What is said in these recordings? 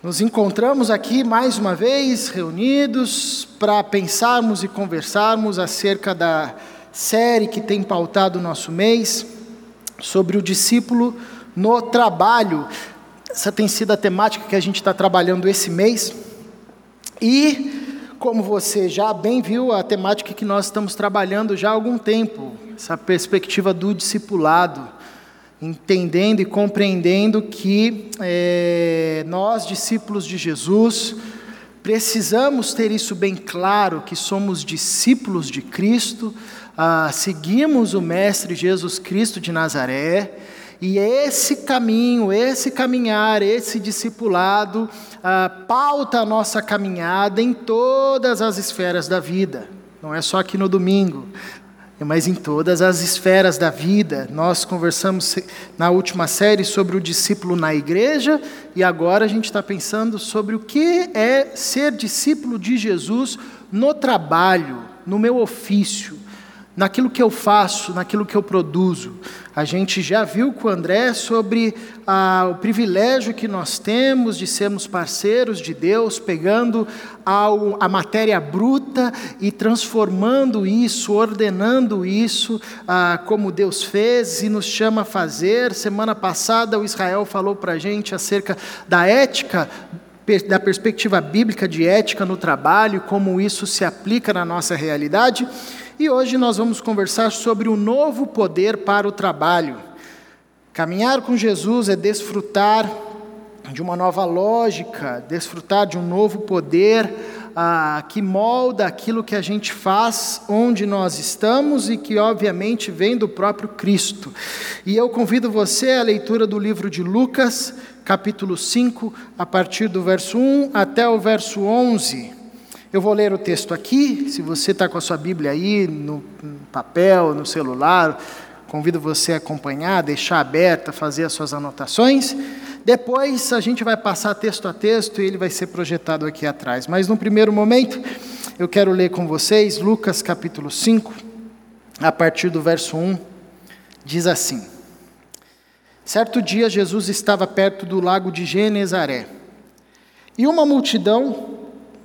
Nos encontramos aqui mais uma vez, reunidos, para pensarmos e conversarmos acerca da série que tem pautado o nosso mês, sobre o discípulo no trabalho. Essa tem sido a temática que a gente está trabalhando esse mês. E, como você já bem viu, a temática que nós estamos trabalhando já há algum tempo, essa perspectiva do discipulado entendendo e compreendendo que é, nós, discípulos de Jesus, precisamos ter isso bem claro, que somos discípulos de Cristo, ah, seguimos o Mestre Jesus Cristo de Nazaré, e esse caminho, esse caminhar, esse discipulado, ah, pauta a nossa caminhada em todas as esferas da vida. Não é só aqui no domingo, mas em todas as esferas da vida. Nós conversamos na última série sobre o discípulo na igreja e agora a gente está pensando sobre o que é ser discípulo de Jesus no trabalho, no meu ofício, naquilo que eu faço, naquilo que eu produzo. A gente já viu com o André sobre ah, o privilégio que nós temos de sermos parceiros de Deus, pegando ao, a matéria bruta e transformando isso, ordenando isso, ah, como Deus fez e nos chama a fazer. Semana passada o Israel falou para a gente acerca da ética da perspectiva bíblica de ética no trabalho, como isso se aplica na nossa realidade. E hoje nós vamos conversar sobre o novo poder para o trabalho. Caminhar com Jesus é desfrutar de uma nova lógica, desfrutar de um novo poder ah, que molda aquilo que a gente faz onde nós estamos e que, obviamente, vem do próprio Cristo. E eu convido você à leitura do livro de Lucas, capítulo 5, a partir do verso 1 até o verso 11. Eu vou ler o texto aqui, se você está com a sua Bíblia aí, no papel, no celular, convido você a acompanhar, deixar aberta, fazer as suas anotações. Depois a gente vai passar texto a texto e ele vai ser projetado aqui atrás. Mas no primeiro momento, eu quero ler com vocês Lucas capítulo 5, a partir do verso 1, diz assim: Certo dia Jesus estava perto do lago de Genezaré, e uma multidão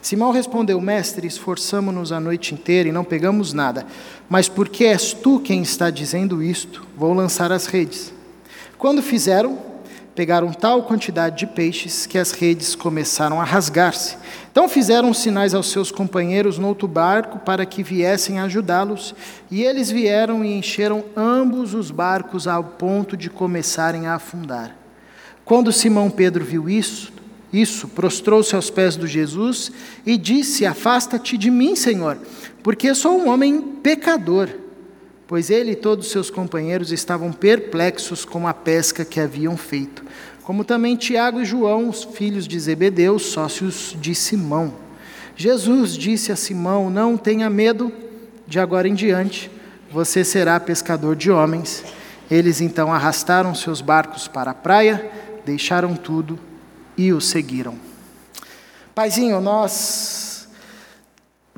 Simão respondeu: Mestre, esforçamo-nos a noite inteira e não pegamos nada, mas porque és tu quem está dizendo isto, vou lançar as redes. Quando fizeram, pegaram tal quantidade de peixes que as redes começaram a rasgar-se. Então fizeram sinais aos seus companheiros no outro barco para que viessem ajudá-los, e eles vieram e encheram ambos os barcos ao ponto de começarem a afundar. Quando Simão Pedro viu isso, isso, prostrou-se aos pés de Jesus e disse: Afasta-te de mim, Senhor, porque sou um homem pecador. Pois ele e todos seus companheiros estavam perplexos com a pesca que haviam feito, como também Tiago e João, os filhos de Zebedeu, sócios de Simão. Jesus disse a Simão: Não tenha medo, de agora em diante você será pescador de homens. Eles então arrastaram seus barcos para a praia, deixaram tudo e o seguiram. Paizinho, nós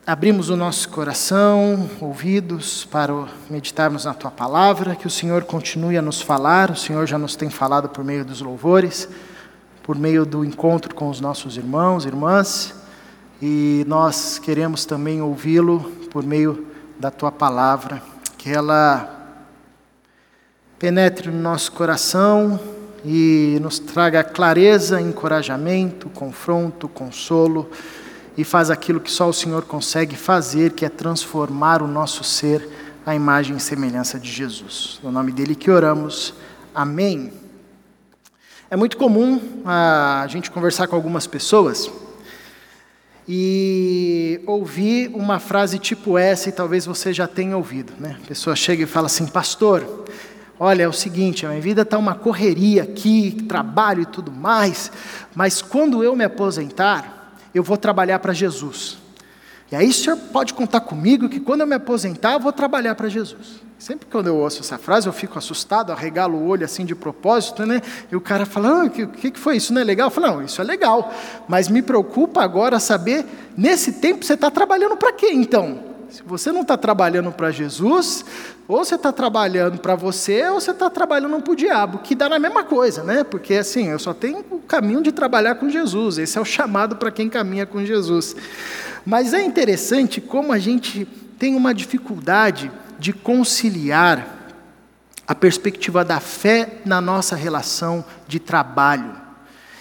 abrimos o nosso coração, ouvidos, para meditarmos na tua palavra, que o Senhor continue a nos falar, o Senhor já nos tem falado por meio dos louvores, por meio do encontro com os nossos irmãos, irmãs, e nós queremos também ouvi-lo por meio da tua palavra, que ela penetre no nosso coração, e nos traga clareza, encorajamento, confronto, consolo e faz aquilo que só o Senhor consegue fazer, que é transformar o nosso ser à imagem e semelhança de Jesus. No nome dele que oramos. Amém. É muito comum a gente conversar com algumas pessoas e ouvir uma frase tipo essa, e talvez você já tenha ouvido. Né? A pessoa chega e fala assim: Pastor, Olha, é o seguinte, a minha vida está uma correria aqui, trabalho e tudo mais, mas quando eu me aposentar, eu vou trabalhar para Jesus. E aí o senhor pode contar comigo que quando eu me aposentar, eu vou trabalhar para Jesus. Sempre quando eu ouço essa frase, eu fico assustado, arregalo o olho assim de propósito, né? E o cara fala: ah, o que, que foi isso? Não é legal? Eu falo: não, isso é legal. Mas me preocupa agora saber, nesse tempo você está trabalhando para quê então? Se você não está trabalhando para Jesus, ou você está trabalhando para você, ou você está trabalhando para o diabo, que dá na mesma coisa, né? Porque assim, eu só tenho o caminho de trabalhar com Jesus, esse é o chamado para quem caminha com Jesus. Mas é interessante como a gente tem uma dificuldade de conciliar a perspectiva da fé na nossa relação de trabalho.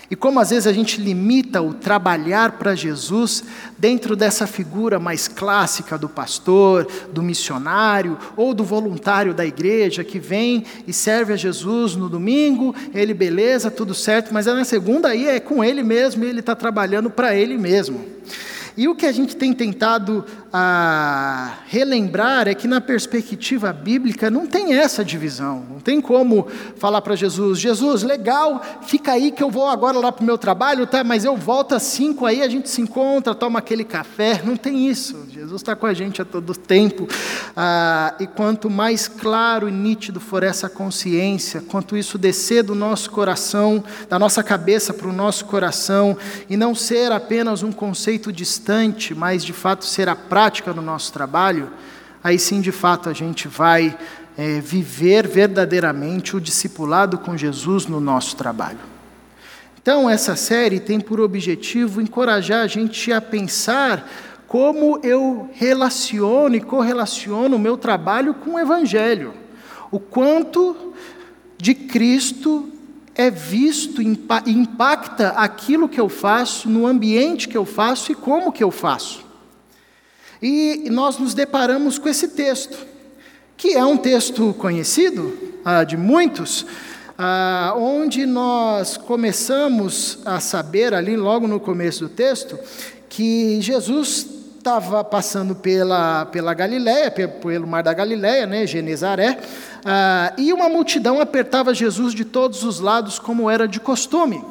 E como às vezes a gente limita o trabalhar para Jesus dentro dessa figura mais clássica do pastor, do missionário ou do voluntário da igreja que vem e serve a Jesus no domingo, ele beleza, tudo certo, mas na segunda aí é com ele mesmo, ele está trabalhando para ele mesmo. E o que a gente tem tentado a relembrar é que na perspectiva bíblica não tem essa divisão. Não tem como falar para Jesus, Jesus, legal, fica aí que eu vou agora lá para o meu trabalho, tá? mas eu volto às cinco aí, a gente se encontra, toma aquele café. Não tem isso. Jesus está com a gente a todo tempo. Ah, e quanto mais claro e nítido for essa consciência, quanto isso descer do nosso coração, da nossa cabeça para o nosso coração, e não ser apenas um conceito distante, mas de fato ser a prática prática no nosso trabalho, aí sim de fato a gente vai é, viver verdadeiramente o discipulado com Jesus no nosso trabalho. Então, essa série tem por objetivo encorajar a gente a pensar como eu relaciono e correlaciono o meu trabalho com o Evangelho. O quanto de Cristo é visto impacta aquilo que eu faço, no ambiente que eu faço e como que eu faço. E nós nos deparamos com esse texto, que é um texto conhecido ah, de muitos, ah, onde nós começamos a saber, ali logo no começo do texto, que Jesus estava passando pela, pela Galiléia, pelo mar da Galiléia, né, Genezaré, ah, e uma multidão apertava Jesus de todos os lados, como era de costume.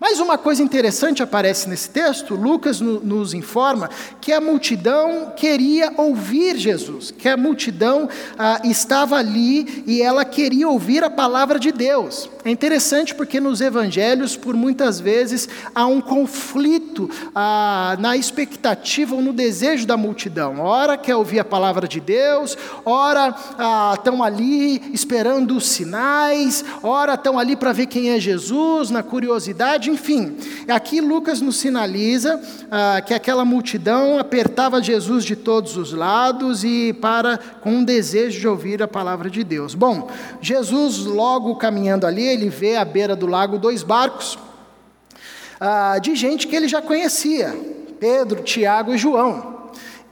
Mas uma coisa interessante aparece nesse texto, Lucas no, nos informa que a multidão queria ouvir Jesus, que a multidão ah, estava ali e ela queria ouvir a palavra de Deus. É interessante porque nos evangelhos, por muitas vezes, há um conflito ah, na expectativa ou no desejo da multidão. Ora quer ouvir a palavra de Deus, ora ah, estão ali esperando os sinais, ora estão ali para ver quem é Jesus, na curiosidade enfim. Aqui Lucas nos sinaliza ah, que aquela multidão apertava Jesus de todos os lados e para com um desejo de ouvir a palavra de Deus. Bom, Jesus logo caminhando ali, ele vê à beira do lago dois barcos ah, de gente que ele já conhecia, Pedro, Tiago e João.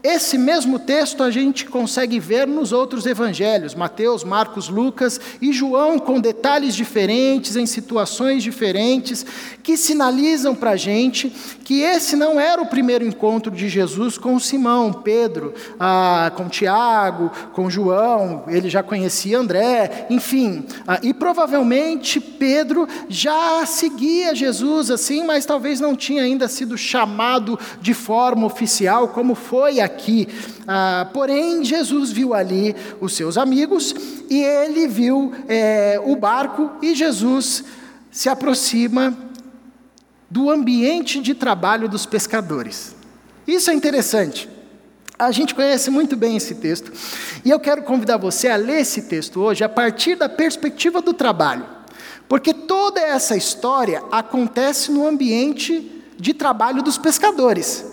Esse mesmo texto a gente consegue ver nos outros evangelhos, Mateus, Marcos, Lucas e João, com detalhes diferentes, em situações diferentes, que sinalizam para a gente que esse não era o primeiro encontro de Jesus com Simão, Pedro, ah, com Tiago, com João, ele já conhecia André, enfim. Ah, e provavelmente Pedro já seguia Jesus assim, mas talvez não tinha ainda sido chamado de forma oficial, como foi aqui. Ah, porém, Jesus viu ali os seus amigos e ele viu é, o barco e Jesus se aproxima do ambiente de trabalho dos pescadores. Isso é interessante. A gente conhece muito bem esse texto e eu quero convidar você a ler esse texto hoje a partir da perspectiva do trabalho, porque toda essa história acontece no ambiente de trabalho dos pescadores.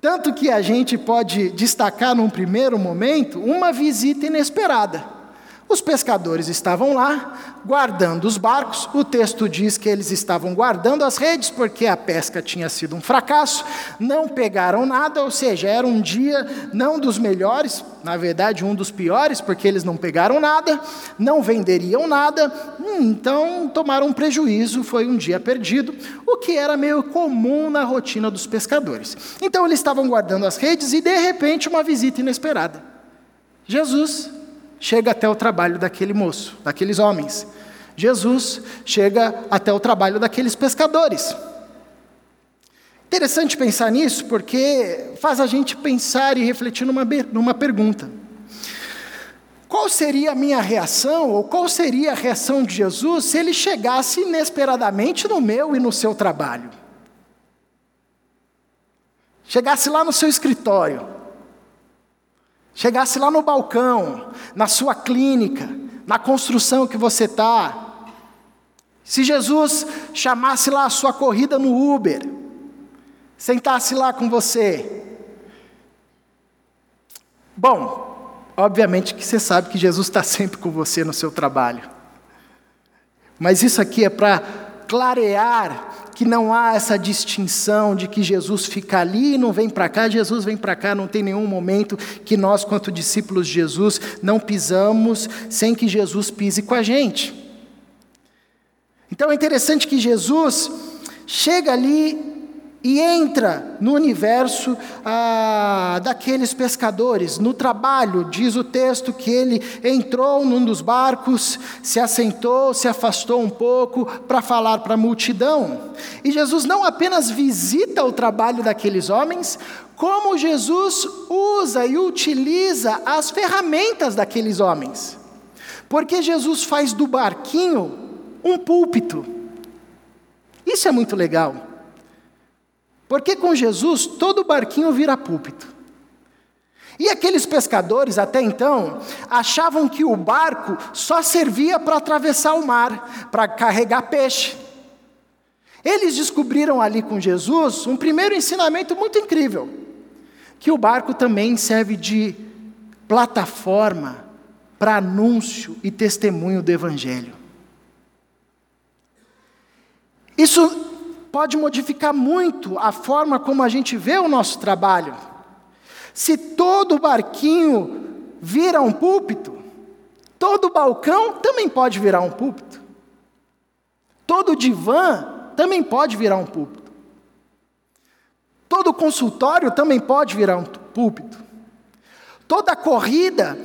Tanto que a gente pode destacar num primeiro momento uma visita inesperada. Os pescadores estavam lá, guardando os barcos. O texto diz que eles estavam guardando as redes, porque a pesca tinha sido um fracasso. Não pegaram nada, ou seja, era um dia não dos melhores, na verdade, um dos piores, porque eles não pegaram nada, não venderiam nada, hum, então tomaram um prejuízo. Foi um dia perdido, o que era meio comum na rotina dos pescadores. Então, eles estavam guardando as redes e, de repente, uma visita inesperada. Jesus chega até o trabalho daquele moço, daqueles homens. Jesus chega até o trabalho daqueles pescadores. Interessante pensar nisso, porque faz a gente pensar e refletir numa, numa pergunta. Qual seria a minha reação, ou qual seria a reação de Jesus se ele chegasse inesperadamente no meu e no seu trabalho? Chegasse lá no seu escritório, chegasse lá no balcão, na sua clínica, na construção que você está. Se Jesus chamasse lá a sua corrida no Uber, sentasse lá com você. Bom, Obviamente que você sabe que Jesus está sempre com você no seu trabalho. Mas isso aqui é para clarear que não há essa distinção de que Jesus fica ali e não vem para cá, Jesus vem para cá, não tem nenhum momento que nós, quanto discípulos de Jesus, não pisamos sem que Jesus pise com a gente. Então é interessante que Jesus chega ali e entra no universo ah, daqueles pescadores. No trabalho, diz o texto que ele entrou num dos barcos, se assentou, se afastou um pouco para falar para a multidão. E Jesus não apenas visita o trabalho daqueles homens, como Jesus usa e utiliza as ferramentas daqueles homens. Porque Jesus faz do barquinho um púlpito. Isso é muito legal. Porque com Jesus todo barquinho vira púlpito. E aqueles pescadores, até então, achavam que o barco só servia para atravessar o mar, para carregar peixe. Eles descobriram ali com Jesus um primeiro ensinamento muito incrível: que o barco também serve de plataforma para anúncio e testemunho do Evangelho. Isso pode modificar muito a forma como a gente vê o nosso trabalho. Se todo barquinho vira um púlpito, todo balcão também pode virar um púlpito. Todo divã também pode virar um púlpito. Todo consultório também pode virar um púlpito. Toda corrida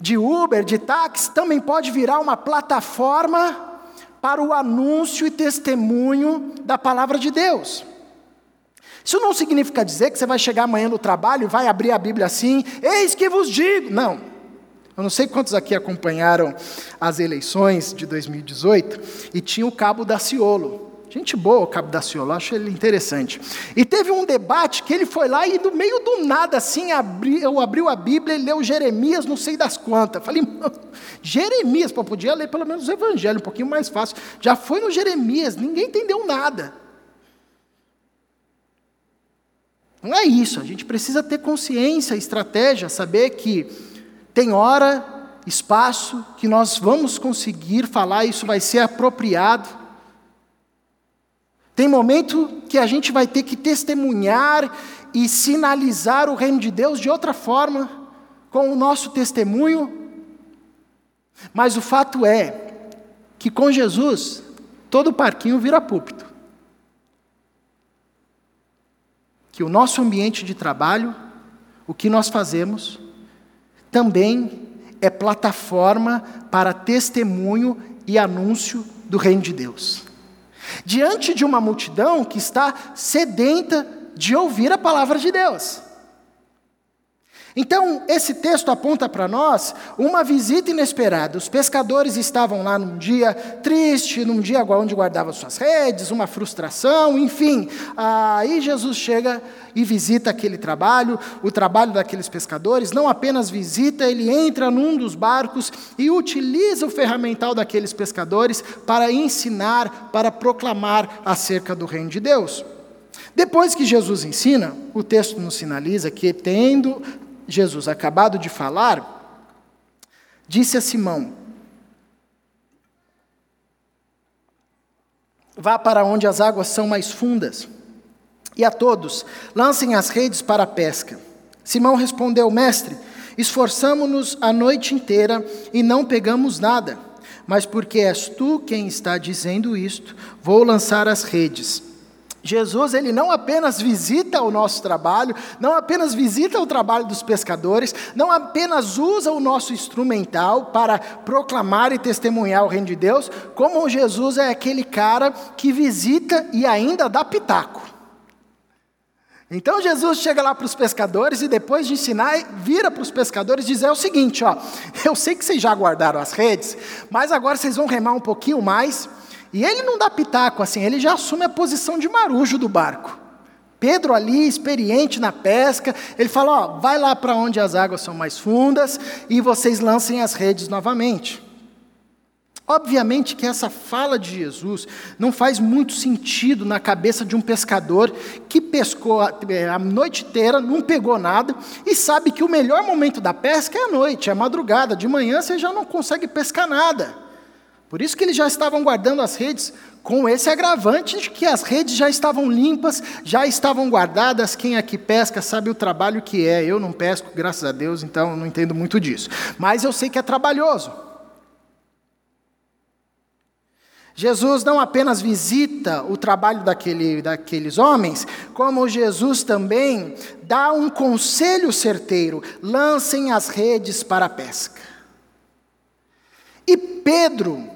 de Uber, de táxi, também pode virar uma plataforma para o anúncio e testemunho da palavra de Deus. Isso não significa dizer que você vai chegar amanhã no trabalho e vai abrir a Bíblia assim, eis que vos digo. Não. Eu não sei quantos aqui acompanharam as eleições de 2018 e tinha o cabo da Ciolo. Gente boa, o Cabo da Ciolo, acho ele interessante. E teve um debate que ele foi lá e no meio do nada, assim, abriu, abriu a Bíblia e leu Jeremias, não sei das quantas. Falei, Jeremias, pô, podia ler pelo menos o Evangelho, um pouquinho mais fácil. Já foi no Jeremias, ninguém entendeu nada. Não é isso, a gente precisa ter consciência, estratégia, saber que tem hora, espaço, que nós vamos conseguir falar, isso vai ser apropriado. Tem momento que a gente vai ter que testemunhar e sinalizar o reino de Deus de outra forma, com o nosso testemunho. Mas o fato é que com Jesus, todo parquinho vira púlpito. Que o nosso ambiente de trabalho, o que nós fazemos, também é plataforma para testemunho e anúncio do reino de Deus diante de uma multidão que está sedenta de ouvir a palavra de Deus. Então, esse texto aponta para nós uma visita inesperada. Os pescadores estavam lá num dia triste, num dia onde guardavam suas redes, uma frustração, enfim. Aí Jesus chega e visita aquele trabalho, o trabalho daqueles pescadores. Não apenas visita, ele entra num dos barcos e utiliza o ferramental daqueles pescadores para ensinar, para proclamar acerca do reino de Deus. Depois que Jesus ensina, o texto nos sinaliza que, tendo Jesus acabado de falar, disse a Simão: Vá para onde as águas são mais fundas, e a todos, lancem as redes para a pesca. Simão respondeu: Mestre, esforçamo-nos a noite inteira e não pegamos nada, mas porque és tu quem está dizendo isto, vou lançar as redes. Jesus, ele não apenas visita o nosso trabalho, não apenas visita o trabalho dos pescadores, não apenas usa o nosso instrumental para proclamar e testemunhar o reino de Deus, como Jesus é aquele cara que visita e ainda dá pitaco. Então Jesus chega lá para os pescadores e depois de ensinar, vira para os pescadores e diz: é o seguinte, ó, eu sei que vocês já guardaram as redes, mas agora vocês vão remar um pouquinho mais e ele não dá pitaco assim, ele já assume a posição de marujo do barco. Pedro ali, experiente na pesca, ele fala: Ó, vai lá para onde as águas são mais fundas e vocês lancem as redes novamente. Obviamente que essa fala de Jesus não faz muito sentido na cabeça de um pescador que pescou a noite inteira, não pegou nada e sabe que o melhor momento da pesca é a noite, é a madrugada. De manhã você já não consegue pescar nada. Por isso que eles já estavam guardando as redes com esse agravante de que as redes já estavam limpas, já estavam guardadas. Quem aqui pesca sabe o trabalho que é. Eu não pesco, graças a Deus, então não entendo muito disso. Mas eu sei que é trabalhoso. Jesus não apenas visita o trabalho daquele, daqueles homens, como Jesus também dá um conselho certeiro: lancem as redes para a pesca. E Pedro,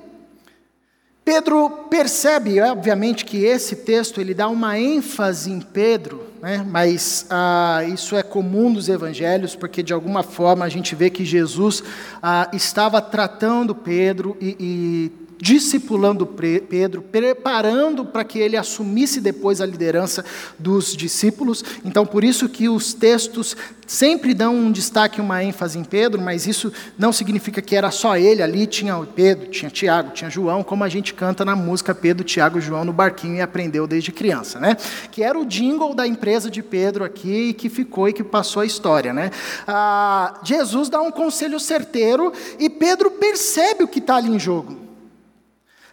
Pedro percebe, obviamente, que esse texto ele dá uma ênfase em Pedro, né? mas ah, isso é comum dos evangelhos, porque de alguma forma a gente vê que Jesus ah, estava tratando Pedro e, e discipulando Pedro, preparando para que ele assumisse depois a liderança dos discípulos. Então, por isso que os textos sempre dão um destaque, uma ênfase em Pedro, mas isso não significa que era só ele ali, tinha Pedro, tinha Tiago, tinha João, como a gente canta na música Pedro, Tiago e João no barquinho e aprendeu desde criança, né? Que era o jingle da empresa de Pedro aqui e que ficou e que passou a história, né? Ah, Jesus dá um conselho certeiro e Pedro percebe o que está ali em jogo.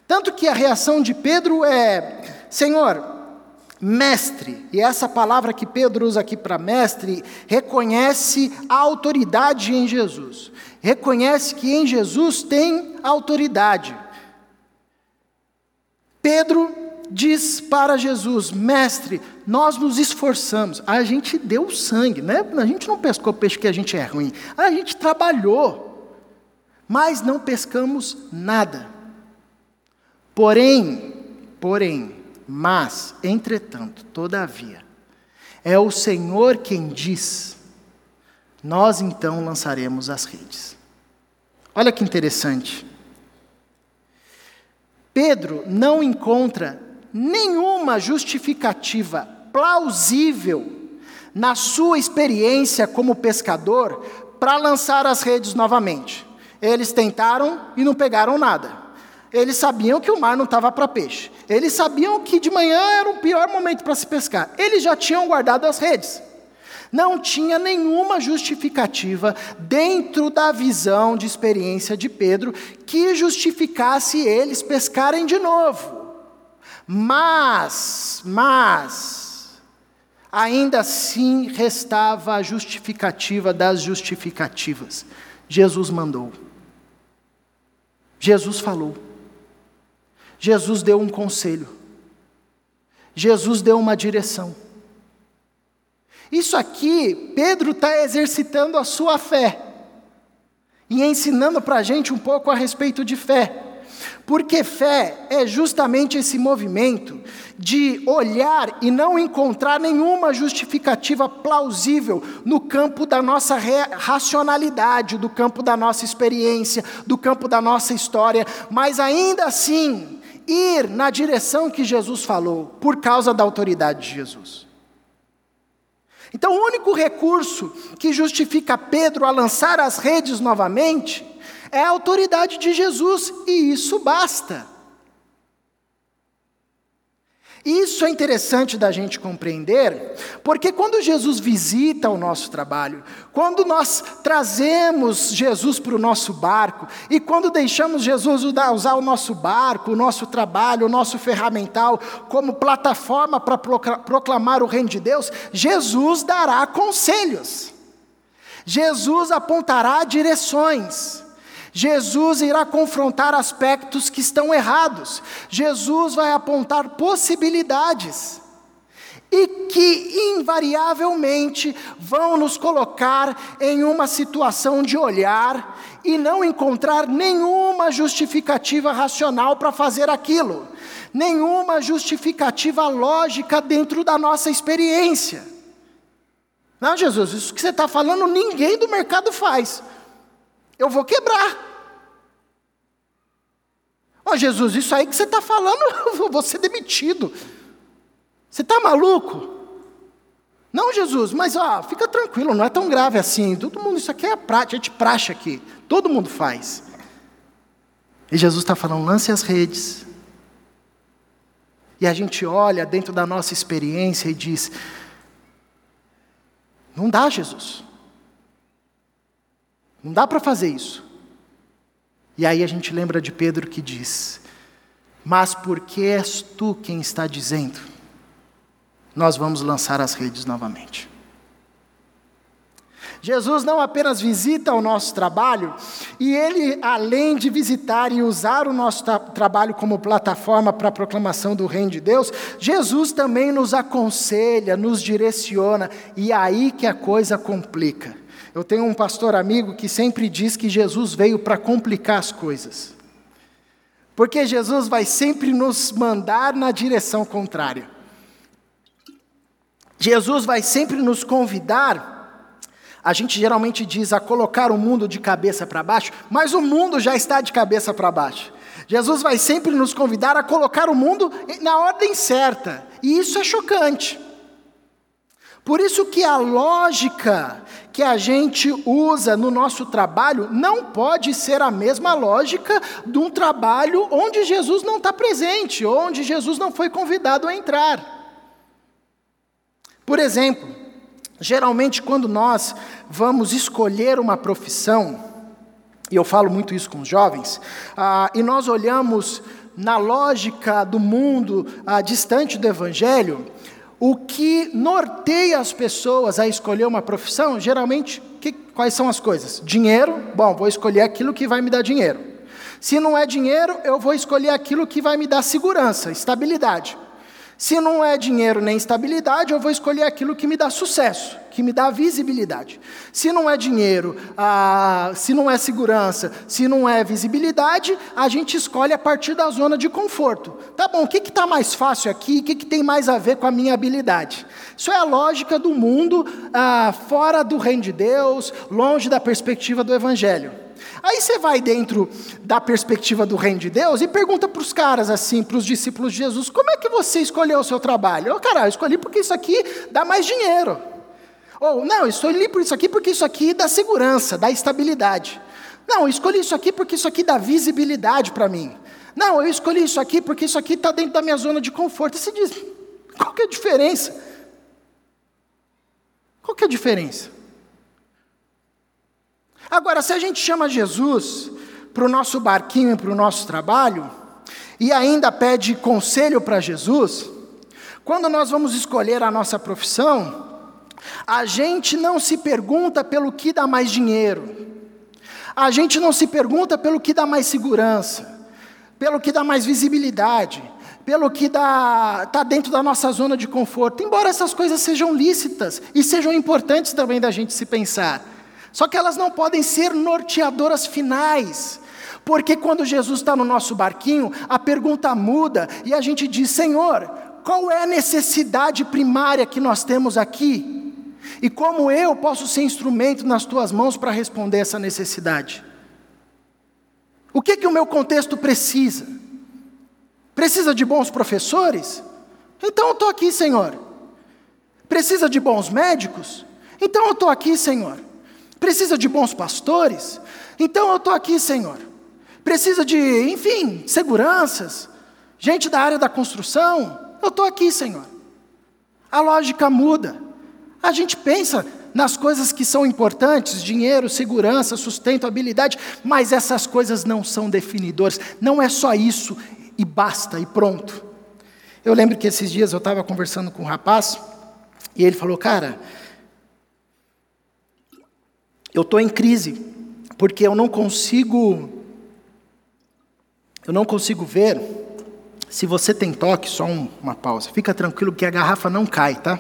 Tanto que a reação de Pedro é: Senhor, mestre, e essa palavra que Pedro usa aqui para mestre, reconhece a autoridade em Jesus, reconhece que em Jesus tem autoridade. Pedro diz para Jesus: Mestre, nós nos esforçamos, a gente deu sangue, né? a gente não pescou peixe que a gente é ruim, a gente trabalhou, mas não pescamos nada. Porém, porém, mas, entretanto, todavia, é o Senhor quem diz, nós então lançaremos as redes. Olha que interessante. Pedro não encontra nenhuma justificativa plausível na sua experiência como pescador para lançar as redes novamente. Eles tentaram e não pegaram nada. Eles sabiam que o mar não estava para peixe. Eles sabiam que de manhã era o pior momento para se pescar. Eles já tinham guardado as redes. Não tinha nenhuma justificativa dentro da visão de experiência de Pedro que justificasse eles pescarem de novo. Mas, mas, ainda assim restava a justificativa das justificativas. Jesus mandou. Jesus falou. Jesus deu um conselho. Jesus deu uma direção. Isso aqui, Pedro está exercitando a sua fé e ensinando para a gente um pouco a respeito de fé. Porque fé é justamente esse movimento de olhar e não encontrar nenhuma justificativa plausível no campo da nossa racionalidade, do campo da nossa experiência, do campo da nossa história, mas ainda assim ir na direção que Jesus falou, por causa da autoridade de Jesus. Então, o único recurso que justifica Pedro a lançar as redes novamente é a autoridade de Jesus, e isso basta. Isso é interessante da gente compreender, porque quando Jesus visita o nosso trabalho, quando nós trazemos Jesus para o nosso barco, e quando deixamos Jesus usar o nosso barco, o nosso trabalho, o nosso ferramental como plataforma para proclamar o reino de Deus, Jesus dará conselhos, Jesus apontará direções. Jesus irá confrontar aspectos que estão errados. Jesus vai apontar possibilidades. e que invariavelmente vão nos colocar em uma situação de olhar e não encontrar nenhuma justificativa racional para fazer aquilo, nenhuma justificativa lógica dentro da nossa experiência. Não, Jesus, isso que você está falando, ninguém do mercado faz. Eu vou quebrar. Ó oh, Jesus, isso aí que você está falando, eu vou ser demitido. Você está maluco? Não, Jesus, mas ó, fica tranquilo, não é tão grave assim. Todo mundo, isso aqui é prática, é de praxe aqui. Todo mundo faz. E Jesus está falando, lance as redes. E a gente olha dentro da nossa experiência e diz: não dá, Jesus. Não dá para fazer isso. E aí a gente lembra de Pedro que diz: Mas porque és tu quem está dizendo? nós vamos lançar as redes novamente. Jesus não apenas visita o nosso trabalho, e ele, além de visitar e usar o nosso tra trabalho como plataforma para a proclamação do Reino de Deus, Jesus também nos aconselha, nos direciona, e é aí que a coisa complica. Eu tenho um pastor amigo que sempre diz que Jesus veio para complicar as coisas, porque Jesus vai sempre nos mandar na direção contrária. Jesus vai sempre nos convidar, a gente geralmente diz a colocar o mundo de cabeça para baixo, mas o mundo já está de cabeça para baixo. Jesus vai sempre nos convidar a colocar o mundo na ordem certa, e isso é chocante. Por isso que a lógica que a gente usa no nosso trabalho não pode ser a mesma lógica de um trabalho onde Jesus não está presente, onde Jesus não foi convidado a entrar. Por exemplo, geralmente quando nós vamos escolher uma profissão, e eu falo muito isso com os jovens, ah, e nós olhamos na lógica do mundo ah, distante do Evangelho, o que norteia as pessoas a escolher uma profissão, geralmente, que, quais são as coisas? Dinheiro, bom, vou escolher aquilo que vai me dar dinheiro. Se não é dinheiro, eu vou escolher aquilo que vai me dar segurança, estabilidade. Se não é dinheiro nem estabilidade, eu vou escolher aquilo que me dá sucesso, que me dá visibilidade. Se não é dinheiro, ah, se não é segurança, se não é visibilidade, a gente escolhe a partir da zona de conforto. Tá bom, o que está mais fácil aqui? O que, que tem mais a ver com a minha habilidade? Isso é a lógica do mundo ah, fora do reino de Deus, longe da perspectiva do Evangelho. Aí você vai dentro da perspectiva do reino de Deus e pergunta para os caras assim, para os discípulos de Jesus, como é que você escolheu o seu trabalho? Oh, cara, eu escolhi porque isso aqui dá mais dinheiro. Ou, não, eu escolhi por isso aqui porque isso aqui dá segurança, dá estabilidade. Não, eu escolhi isso aqui porque isso aqui dá visibilidade para mim. Não, eu escolhi isso aqui porque isso aqui está dentro da minha zona de conforto. Você diz, qual que é a diferença? Qual que é a diferença? Agora, se a gente chama Jesus para o nosso barquinho para o nosso trabalho, e ainda pede conselho para Jesus, quando nós vamos escolher a nossa profissão, a gente não se pergunta pelo que dá mais dinheiro, a gente não se pergunta pelo que dá mais segurança, pelo que dá mais visibilidade, pelo que está dentro da nossa zona de conforto, embora essas coisas sejam lícitas e sejam importantes também da gente se pensar. Só que elas não podem ser norteadoras finais. Porque quando Jesus está no nosso barquinho, a pergunta muda e a gente diz: Senhor, qual é a necessidade primária que nós temos aqui? E como eu posso ser instrumento nas tuas mãos para responder essa necessidade? O que, que o meu contexto precisa? Precisa de bons professores? Então eu estou aqui, Senhor. Precisa de bons médicos? Então eu estou aqui, Senhor. Precisa de bons pastores? Então eu estou aqui, Senhor. Precisa de, enfim, seguranças, gente da área da construção? Eu estou aqui, Senhor. A lógica muda. A gente pensa nas coisas que são importantes, dinheiro, segurança, sustentabilidade, mas essas coisas não são definidoras. Não é só isso e basta e pronto. Eu lembro que esses dias eu estava conversando com um rapaz e ele falou, cara, eu estou em crise, porque eu não consigo, eu não consigo ver Se você tem toque, só um, uma pausa. Fica tranquilo que a garrafa não cai, tá?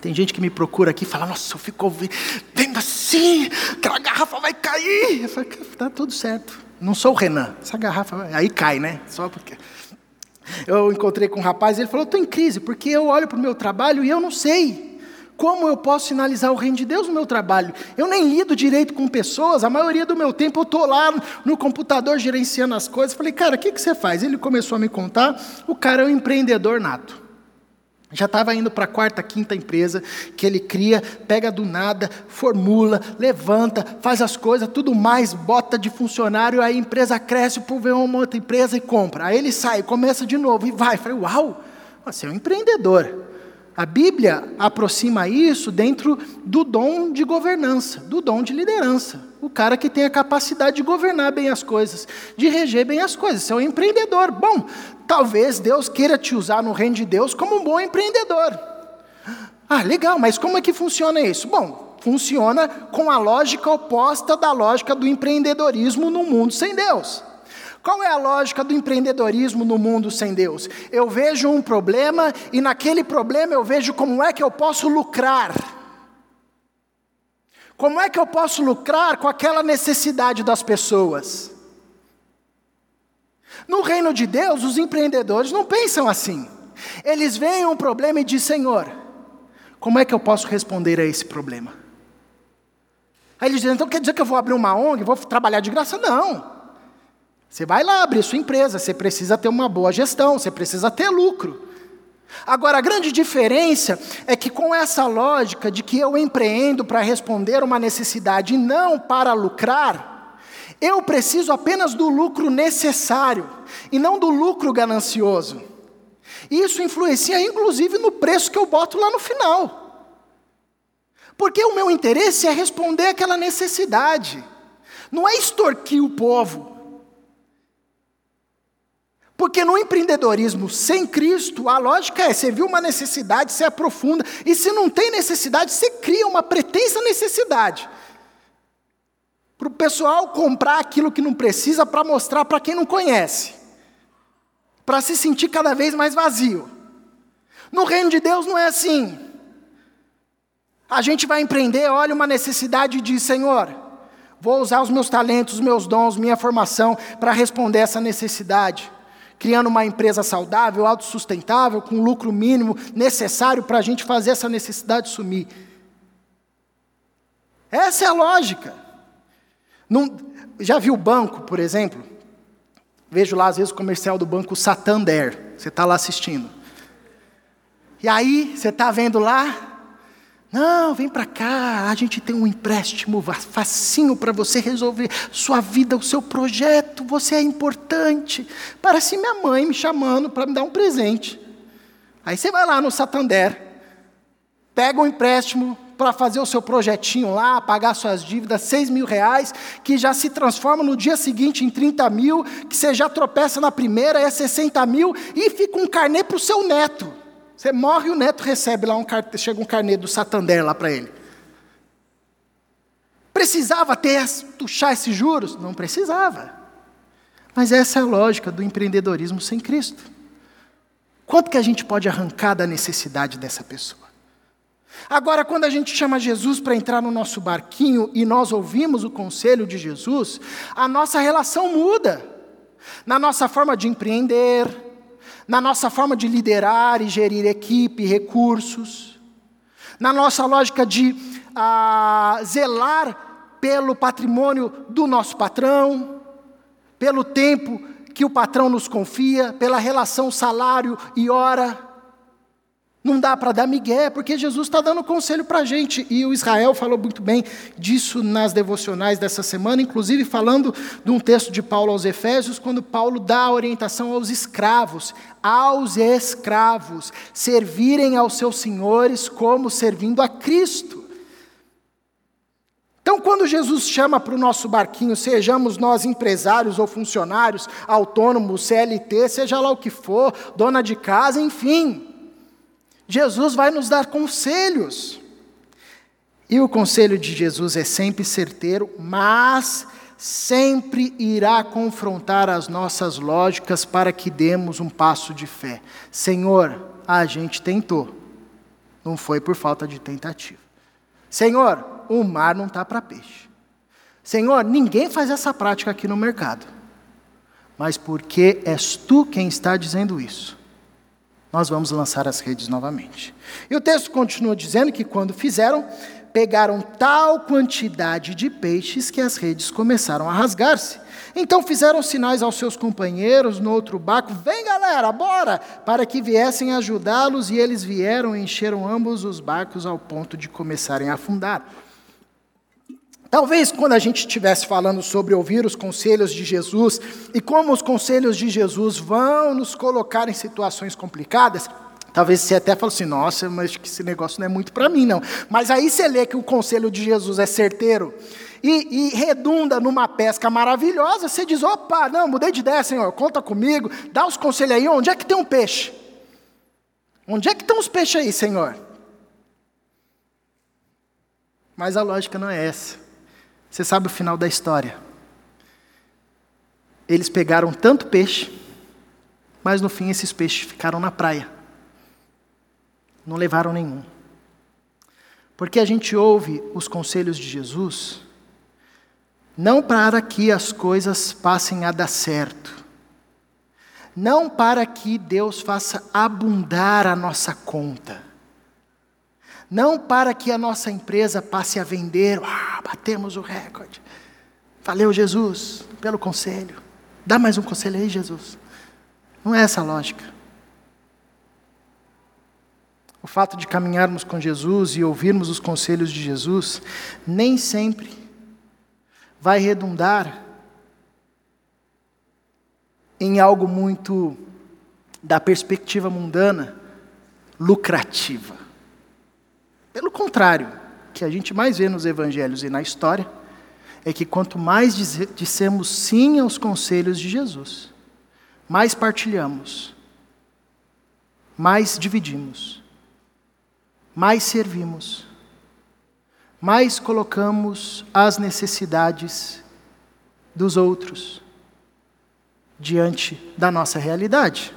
Tem gente que me procura aqui e fala: Nossa, eu fico vendo assim, aquela garrafa vai cair. Eu falo, tá tudo certo. Não sou o Renan. Essa garrafa, aí cai, né? Só porque. Eu encontrei com um rapaz ele falou: Estou em crise, porque eu olho para o meu trabalho e eu não sei como eu posso sinalizar o reino de Deus no meu trabalho? Eu nem lido direito com pessoas, a maioria do meu tempo eu estou lá no computador gerenciando as coisas. Falei, cara, o que, que você faz? Ele começou a me contar, o cara é um empreendedor nato. Já estava indo para a quarta, quinta empresa que ele cria, pega do nada, formula, levanta, faz as coisas, tudo mais, bota de funcionário, aí a empresa cresce, ver uma outra empresa e compra. Aí ele sai, começa de novo e vai. Falei, uau, você é um empreendedor. A Bíblia aproxima isso dentro do dom de governança, do dom de liderança. O cara que tem a capacidade de governar bem as coisas, de reger bem as coisas. É um empreendedor. Bom, talvez Deus queira te usar no reino de Deus como um bom empreendedor. Ah, legal, mas como é que funciona isso? Bom, funciona com a lógica oposta da lógica do empreendedorismo no mundo sem Deus. Qual é a lógica do empreendedorismo no mundo sem Deus? Eu vejo um problema e naquele problema eu vejo como é que eu posso lucrar. Como é que eu posso lucrar com aquela necessidade das pessoas? No reino de Deus, os empreendedores não pensam assim. Eles veem um problema e dizem: Senhor, como é que eu posso responder a esse problema? Aí eles dizem: então quer dizer que eu vou abrir uma ONG, vou trabalhar de graça? Não. Você vai lá abrir sua empresa, você precisa ter uma boa gestão, você precisa ter lucro. Agora, a grande diferença é que, com essa lógica de que eu empreendo para responder uma necessidade e não para lucrar, eu preciso apenas do lucro necessário e não do lucro ganancioso. Isso influencia, inclusive, no preço que eu boto lá no final. Porque o meu interesse é responder aquela necessidade, não é extorquir o povo. Porque no empreendedorismo sem Cristo, a lógica é: você viu uma necessidade, você aprofunda, e se não tem necessidade, você cria uma pretensa necessidade. Para o pessoal comprar aquilo que não precisa para mostrar para quem não conhece, para se sentir cada vez mais vazio. No reino de Deus não é assim. A gente vai empreender, olha uma necessidade e diz: Senhor, vou usar os meus talentos, os meus dons, minha formação para responder essa necessidade criando uma empresa saudável, autossustentável, com lucro mínimo necessário para a gente fazer essa necessidade sumir. Essa é a lógica. Não, já viu o banco, por exemplo? Vejo lá, às vezes, o comercial do banco Santander. Você está lá assistindo. E aí, você está vendo lá, não, vem para cá, a gente tem um empréstimo facinho para você resolver sua vida, o seu projeto, você é importante. Parece minha mãe me chamando para me dar um presente. Aí você vai lá no Santander, pega um empréstimo para fazer o seu projetinho lá, pagar suas dívidas, seis mil reais, que já se transforma no dia seguinte em 30 mil, que você já tropeça na primeira, é 60 mil, e fica um carnê para o seu neto. Você morre e o neto recebe lá um chega um carnê do Santander lá para ele. Precisava ter tuchar esses juros? Não precisava. Mas essa é a lógica do empreendedorismo sem Cristo. Quanto que a gente pode arrancar da necessidade dessa pessoa? Agora, quando a gente chama Jesus para entrar no nosso barquinho e nós ouvimos o conselho de Jesus, a nossa relação muda. Na nossa forma de empreender, na nossa forma de liderar e gerir equipe, recursos, na nossa lógica de ah, zelar pelo patrimônio do nosso patrão, pelo tempo que o patrão nos confia, pela relação salário e hora. Não dá para dar migué, porque Jesus está dando conselho para a gente. E o Israel falou muito bem disso nas devocionais dessa semana, inclusive falando de um texto de Paulo aos Efésios, quando Paulo dá a orientação aos escravos, aos escravos, servirem aos seus senhores como servindo a Cristo. Então, quando Jesus chama para o nosso barquinho, sejamos nós empresários ou funcionários, autônomos, CLT, seja lá o que for, dona de casa, enfim, Jesus vai nos dar conselhos. E o conselho de Jesus é sempre certeiro, mas sempre irá confrontar as nossas lógicas para que demos um passo de fé. Senhor, a gente tentou, não foi por falta de tentativa. Senhor, o mar não está para peixe. Senhor, ninguém faz essa prática aqui no mercado. Mas porque és tu quem está dizendo isso, nós vamos lançar as redes novamente. E o texto continua dizendo que quando fizeram, pegaram tal quantidade de peixes que as redes começaram a rasgar-se. Então fizeram sinais aos seus companheiros no outro barco: Vem galera, bora! Para que viessem ajudá-los, e eles vieram e encheram ambos os barcos ao ponto de começarem a afundar. Talvez quando a gente estivesse falando sobre ouvir os conselhos de Jesus e como os conselhos de Jesus vão nos colocar em situações complicadas, Talvez você até fale assim, nossa, mas que esse negócio não é muito para mim, não. Mas aí você lê que o conselho de Jesus é certeiro e, e, redunda numa pesca maravilhosa, você diz, opa, não, mudei de ideia, Senhor, conta comigo, dá os conselhos aí, onde é que tem um peixe? Onde é que estão os peixes aí, Senhor? Mas a lógica não é essa. Você sabe o final da história. Eles pegaram tanto peixe, mas no fim esses peixes ficaram na praia não levaram nenhum. Porque a gente ouve os conselhos de Jesus, não para que as coisas passem a dar certo, não para que Deus faça abundar a nossa conta, não para que a nossa empresa passe a vender, ah, batemos o recorde. Valeu, Jesus, pelo conselho. Dá mais um conselho aí, Jesus. Não é essa a lógica. O fato de caminharmos com Jesus e ouvirmos os conselhos de Jesus nem sempre vai redundar em algo muito da perspectiva mundana lucrativa. Pelo contrário, o que a gente mais vê nos evangelhos e na história é que quanto mais dissemos sim aos conselhos de Jesus, mais partilhamos, mais dividimos mais servimos, mais colocamos as necessidades dos outros diante da nossa realidade.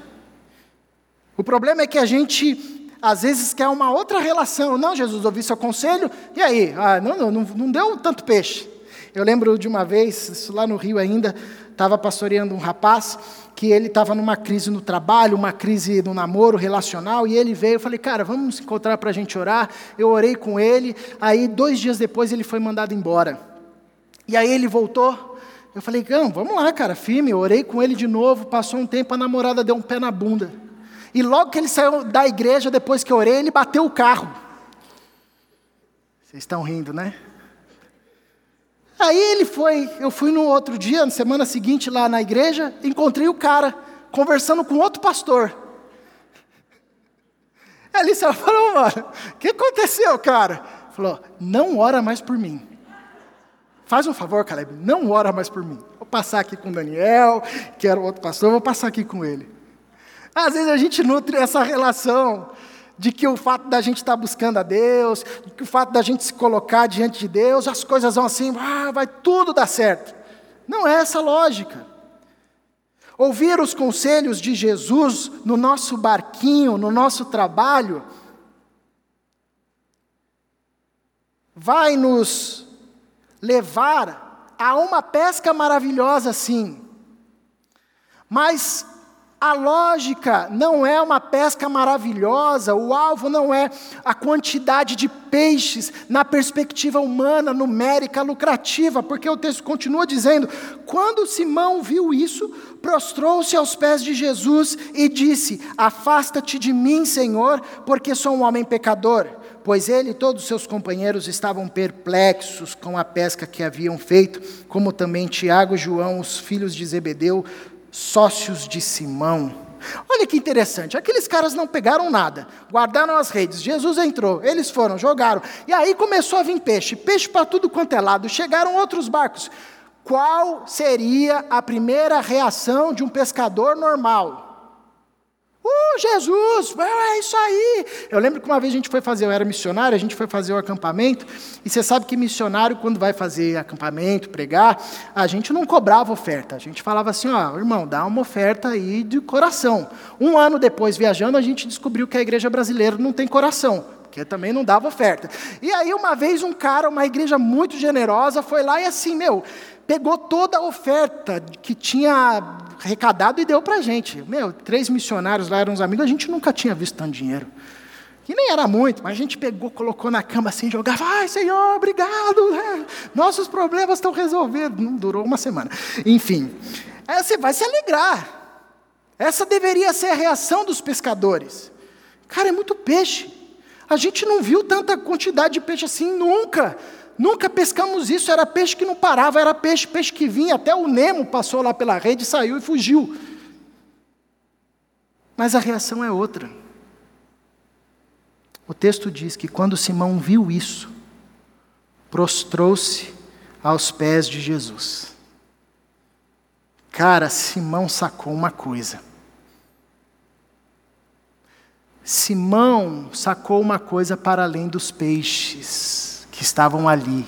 O problema é que a gente às vezes quer uma outra relação. Não, Jesus, ouvi seu conselho, e aí? Ah, não, não, não deu tanto peixe. Eu lembro de uma vez, lá no Rio ainda, estava pastoreando um rapaz que ele estava numa crise no trabalho, uma crise no namoro relacional, e ele veio, eu falei, cara, vamos nos encontrar para a gente orar. Eu orei com ele, aí dois dias depois ele foi mandado embora. E aí ele voltou, eu falei, vamos lá, cara, firme. Eu orei com ele de novo, passou um tempo, a namorada deu um pé na bunda. E logo que ele saiu da igreja, depois que eu orei, ele bateu o carro. Vocês estão rindo, né? Aí ele foi, eu fui no outro dia, na semana seguinte lá na igreja, encontrei o cara conversando com outro pastor. Aí ele falou, mano, o que aconteceu, cara? Falou, não ora mais por mim. Faz um favor, Caleb, não ora mais por mim. Vou passar aqui com o Daniel, que era o outro pastor, vou passar aqui com ele. Às vezes a gente nutre essa relação de que o fato da gente estar buscando a Deus, de que o fato da gente se colocar diante de Deus, as coisas vão assim, ah, vai tudo dar certo. Não é essa lógica. Ouvir os conselhos de Jesus no nosso barquinho, no nosso trabalho, vai nos levar a uma pesca maravilhosa, sim. Mas a lógica não é uma pesca maravilhosa, o alvo não é a quantidade de peixes na perspectiva humana, numérica, lucrativa, porque o texto continua dizendo: quando Simão viu isso, prostrou-se aos pés de Jesus e disse: Afasta-te de mim, Senhor, porque sou um homem pecador. Pois ele e todos seus companheiros estavam perplexos com a pesca que haviam feito, como também Tiago João, os filhos de Zebedeu, sócios de Simão. Olha que interessante, aqueles caras não pegaram nada, guardaram as redes. Jesus entrou, eles foram, jogaram, e aí começou a vir peixe, peixe para tudo quanto é lado. Chegaram outros barcos. Qual seria a primeira reação de um pescador normal? Uh, Jesus, é isso aí. Eu lembro que uma vez a gente foi fazer, eu era missionário, a gente foi fazer o acampamento, e você sabe que missionário, quando vai fazer acampamento, pregar, a gente não cobrava oferta, a gente falava assim: ó, irmão, dá uma oferta aí de coração. Um ano depois, viajando, a gente descobriu que a igreja brasileira não tem coração, porque também não dava oferta. E aí, uma vez, um cara, uma igreja muito generosa, foi lá e assim, meu, pegou toda a oferta que tinha arrecadado e deu para a gente. Meu, três missionários lá eram uns amigos, a gente nunca tinha visto tanto dinheiro. Que nem era muito, mas a gente pegou, colocou na cama assim, jogava, ai Senhor, obrigado, é, nossos problemas estão resolvidos. Não durou uma semana. Enfim, é, você vai se alegrar. Essa deveria ser a reação dos pescadores. Cara, é muito peixe. A gente não viu tanta quantidade de peixe assim nunca. Nunca pescamos isso, era peixe que não parava, era peixe, peixe que vinha, até o Nemo passou lá pela rede, saiu e fugiu. Mas a reação é outra. O texto diz que quando Simão viu isso, prostrou-se aos pés de Jesus. Cara, Simão sacou uma coisa. Simão sacou uma coisa para além dos peixes que estavam ali.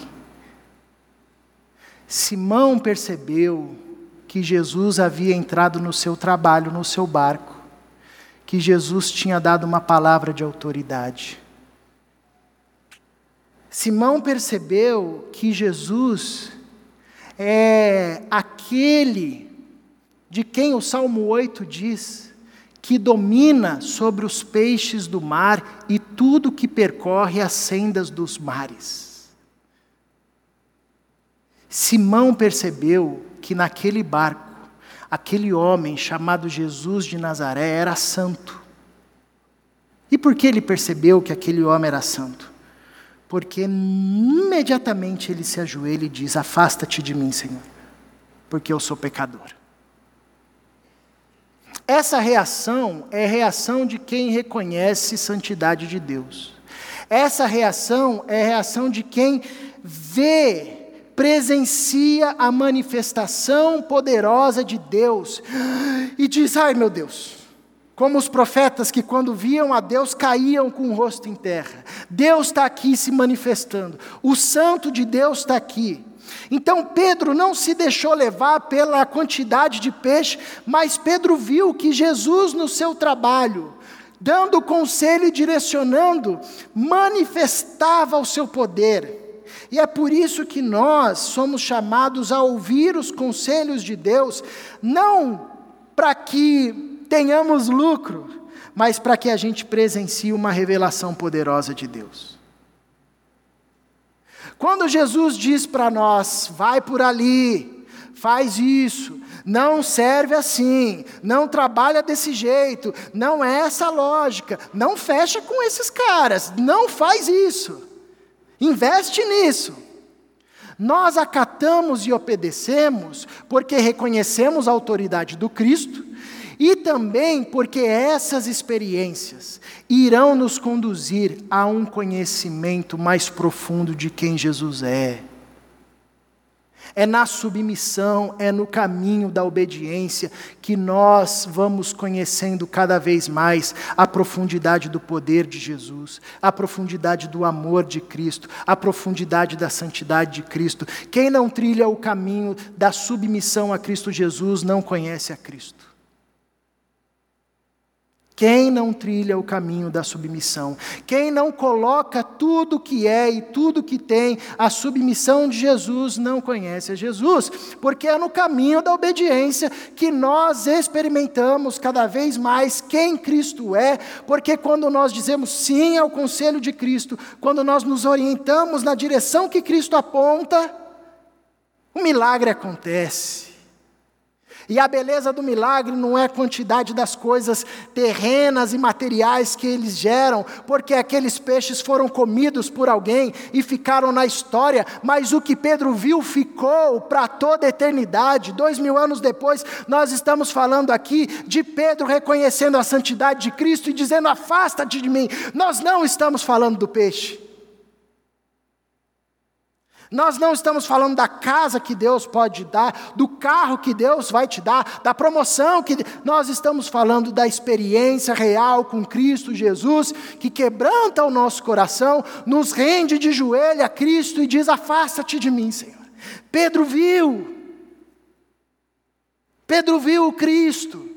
Simão percebeu que Jesus havia entrado no seu trabalho, no seu barco, que Jesus tinha dado uma palavra de autoridade. Simão percebeu que Jesus é aquele de quem o Salmo 8 diz que domina sobre os peixes do mar e tudo que percorre as sendas dos mares. Simão percebeu que naquele barco, aquele homem chamado Jesus de Nazaré era santo. E por que ele percebeu que aquele homem era santo? Porque imediatamente ele se ajoelha e diz: Afasta-te de mim, Senhor, porque eu sou pecador. Essa reação é reação de quem reconhece santidade de Deus. Essa reação é reação de quem vê, presencia a manifestação poderosa de Deus e diz: ai meu Deus. Como os profetas que, quando viam a Deus, caíam com o rosto em terra. Deus está aqui se manifestando. O Santo de Deus está aqui. Então Pedro não se deixou levar pela quantidade de peixe, mas Pedro viu que Jesus, no seu trabalho, dando conselho e direcionando, manifestava o seu poder. E é por isso que nós somos chamados a ouvir os conselhos de Deus, não para que tenhamos lucro, mas para que a gente presencie uma revelação poderosa de Deus. Quando Jesus diz para nós, vai por ali, faz isso, não serve assim, não trabalha desse jeito, não é essa lógica, não fecha com esses caras, não faz isso, investe nisso. Nós acatamos e obedecemos porque reconhecemos a autoridade do Cristo e também porque essas experiências irão nos conduzir a um conhecimento mais profundo de quem Jesus é. É na submissão, é no caminho da obediência que nós vamos conhecendo cada vez mais a profundidade do poder de Jesus, a profundidade do amor de Cristo, a profundidade da santidade de Cristo. Quem não trilha o caminho da submissão a Cristo Jesus não conhece a Cristo. Quem não trilha o caminho da submissão, quem não coloca tudo que é e tudo que tem a submissão de Jesus, não conhece a Jesus, porque é no caminho da obediência que nós experimentamos cada vez mais quem Cristo é, porque quando nós dizemos sim ao conselho de Cristo, quando nós nos orientamos na direção que Cristo aponta, um milagre acontece. E a beleza do milagre não é a quantidade das coisas terrenas e materiais que eles geram, porque aqueles peixes foram comidos por alguém e ficaram na história, mas o que Pedro viu ficou para toda a eternidade. Dois mil anos depois, nós estamos falando aqui de Pedro reconhecendo a santidade de Cristo e dizendo: Afasta-te de mim. Nós não estamos falando do peixe. Nós não estamos falando da casa que Deus pode dar, do carro que Deus vai te dar, da promoção que nós estamos falando da experiência real com Cristo Jesus, que quebranta o nosso coração, nos rende de joelho a Cristo e diz: "Afasta-te de mim, Senhor". Pedro viu. Pedro viu o Cristo.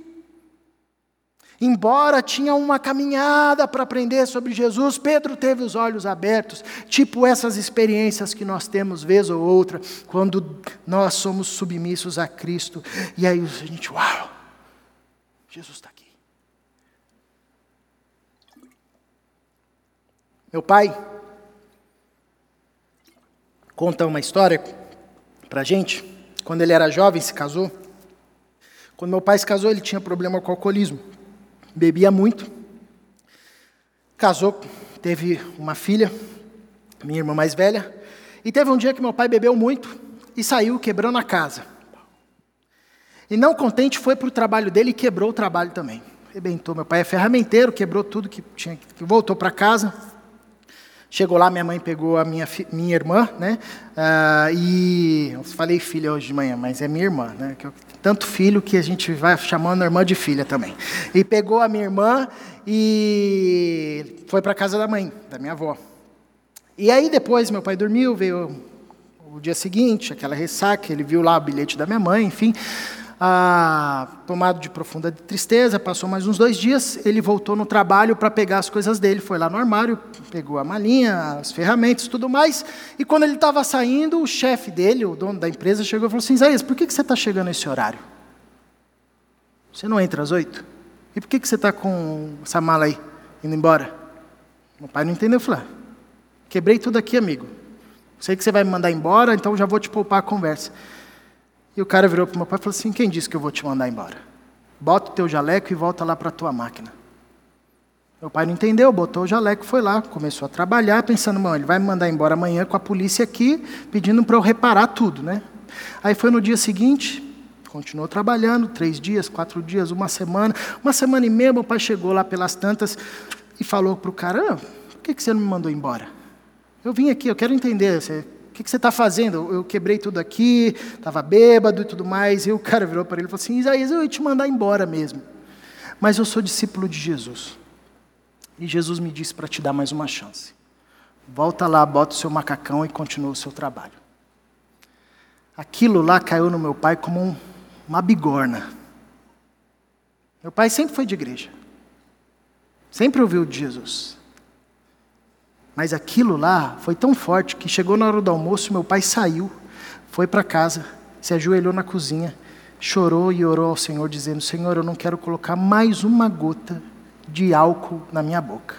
Embora tinha uma caminhada para aprender sobre Jesus, Pedro teve os olhos abertos, tipo essas experiências que nós temos vez ou outra, quando nós somos submissos a Cristo, e aí a gente, uau, Jesus está aqui. Meu pai conta uma história para a gente, quando ele era jovem, se casou. Quando meu pai se casou, ele tinha problema com alcoolismo bebia muito. Casou, teve uma filha, minha irmã mais velha, e teve um dia que meu pai bebeu muito e saiu quebrando a casa. E não contente, foi para o trabalho dele e quebrou o trabalho também. Rebentou. Meu pai é ferramenteiro, quebrou tudo que tinha, voltou para casa. Chegou lá, minha mãe pegou a minha, minha irmã, né? Ah, e eu falei filha hoje de manhã, mas é minha irmã, né? Tanto filho que a gente vai chamando a irmã de filha também. E pegou a minha irmã e foi para casa da mãe, da minha avó. E aí depois meu pai dormiu, veio o dia seguinte, aquela ressaca, ele viu lá o bilhete da minha mãe, enfim ah, tomado de profunda tristeza, passou mais uns dois dias, ele voltou no trabalho para pegar as coisas dele, foi lá no armário, pegou a malinha, as ferramentas, tudo mais, e quando ele estava saindo, o chefe dele, o dono da empresa, chegou e falou assim, Isaías, por que, que você está chegando nesse horário? Você não entra às oito? E por que, que você está com essa mala aí, indo embora? Meu pai não entendeu, falou, ah, quebrei tudo aqui, amigo. Sei que você vai me mandar embora, então já vou te poupar a conversa. E o cara virou para o meu pai e falou assim: Quem disse que eu vou te mandar embora? Bota o teu jaleco e volta lá para a tua máquina. Meu pai não entendeu, botou o jaleco, foi lá, começou a trabalhar, pensando, mano, ele vai me mandar embora amanhã com a polícia aqui, pedindo para eu reparar tudo, né? Aí foi no dia seguinte, continuou trabalhando, três dias, quatro dias, uma semana, uma semana e meia, meu pai chegou lá pelas tantas e falou para o cara, ah, por que, que você não me mandou embora? Eu vim aqui, eu quero entender, você que, que você está fazendo? Eu quebrei tudo aqui, estava bêbado e tudo mais. E o cara virou para ele e falou assim: Isaías, eu ia te mandar embora mesmo. Mas eu sou discípulo de Jesus. E Jesus me disse para te dar mais uma chance. Volta lá, bota o seu macacão e continua o seu trabalho. Aquilo lá caiu no meu pai como um, uma bigorna. Meu pai sempre foi de igreja. Sempre ouviu de Jesus. Mas aquilo lá foi tão forte que chegou na hora do almoço, meu pai saiu, foi para casa, se ajoelhou na cozinha, chorou e orou ao Senhor, dizendo: Senhor, eu não quero colocar mais uma gota de álcool na minha boca.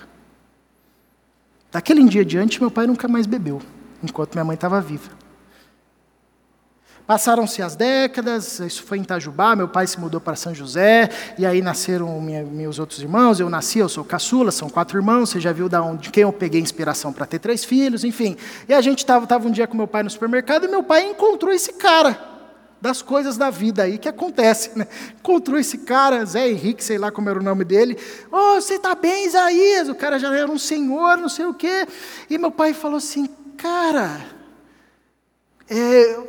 Daquele dia adiante, meu pai nunca mais bebeu, enquanto minha mãe estava viva. Passaram-se as décadas, isso foi em Itajubá, meu pai se mudou para São José, e aí nasceram minha, meus outros irmãos, eu nasci, eu sou caçula, são quatro irmãos, você já viu da onde, de quem eu peguei inspiração para ter três filhos, enfim. E a gente estava tava um dia com meu pai no supermercado e meu pai encontrou esse cara das coisas da vida aí que acontece, né? Encontrou esse cara, Zé Henrique, sei lá como era o nome dele. Oh, você está bem, Isaías? O cara já era um senhor, não sei o quê. E meu pai falou assim, cara, é,